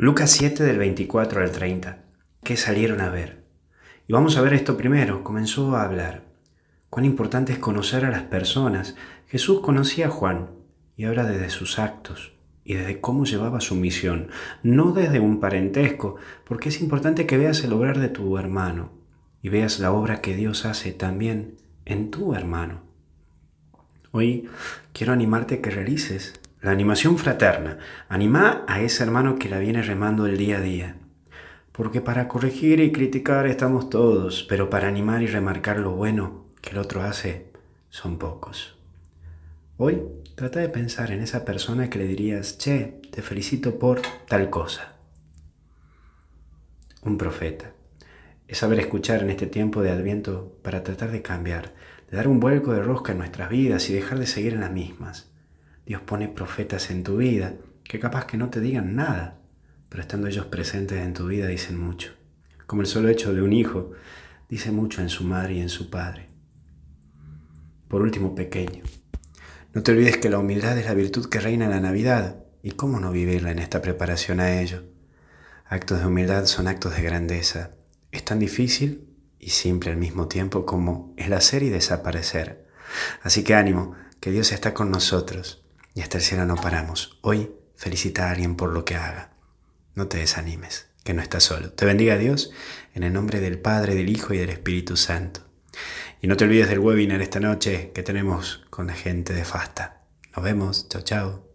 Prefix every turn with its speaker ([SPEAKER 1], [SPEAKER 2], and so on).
[SPEAKER 1] Lucas 7 del 24 al 30. ¿Qué salieron a ver? Y vamos a ver esto primero. Comenzó a hablar. Cuán importante es conocer a las personas. Jesús conocía a Juan y habla desde sus actos y desde cómo llevaba su misión, no desde un parentesco, porque es importante que veas el obrar de tu hermano y veas la obra que Dios hace también en tu hermano. Hoy quiero animarte a que realices la animación fraterna. Anima a ese hermano que la viene remando el día a día. Porque para corregir y criticar estamos todos, pero para animar y remarcar lo bueno que el otro hace son pocos. Hoy trata de pensar en esa persona que le dirías, che, te felicito por tal cosa. Un profeta. Es saber escuchar en este tiempo de adviento para tratar de cambiar, de dar un vuelco de rosca en nuestras vidas y dejar de seguir en las mismas. Dios pone profetas en tu vida que capaz que no te digan nada, pero estando ellos presentes en tu vida dicen mucho. Como el solo hecho de un hijo dice mucho en su madre y en su padre. Por último, pequeño. No te olvides que la humildad es la virtud que reina en la Navidad y cómo no vivirla en esta preparación a ello. Actos de humildad son actos de grandeza. Es tan difícil y simple al mismo tiempo como el hacer y desaparecer. Así que ánimo, que Dios está con nosotros y hasta el cielo no paramos. Hoy felicita a alguien por lo que haga. No te desanimes, que no estás solo. Te bendiga Dios en el nombre del Padre, del Hijo y del Espíritu Santo. Y no te olvides del webinar esta noche que tenemos con la gente de Fasta. Nos vemos. Chao, chao.